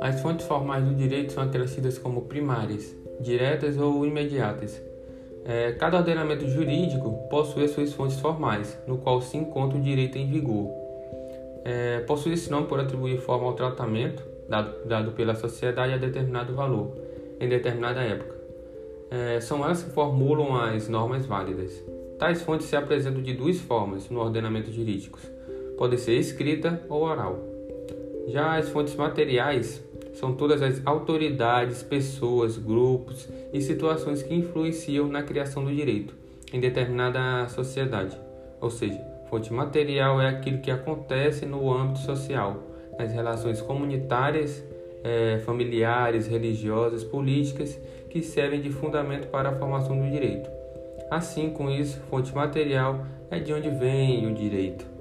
As fontes formais do direito são acrescidas como primárias, diretas ou imediatas. É, cada ordenamento jurídico possui suas fontes formais, no qual se encontra o direito em vigor. É, possui esse nome por atribuir forma ao tratamento dado, dado pela sociedade a determinado valor, em determinada época. É, são elas que formulam as normas válidas. Tais fontes se apresentam de duas formas no ordenamento jurídico: pode ser escrita ou oral. Já as fontes materiais são todas as autoridades, pessoas, grupos e situações que influenciam na criação do direito em determinada sociedade. Ou seja, fonte material é aquilo que acontece no âmbito social, nas relações comunitárias, eh, familiares, religiosas, políticas, que servem de fundamento para a formação do direito. Assim, com isso, fonte material é de onde vem o direito.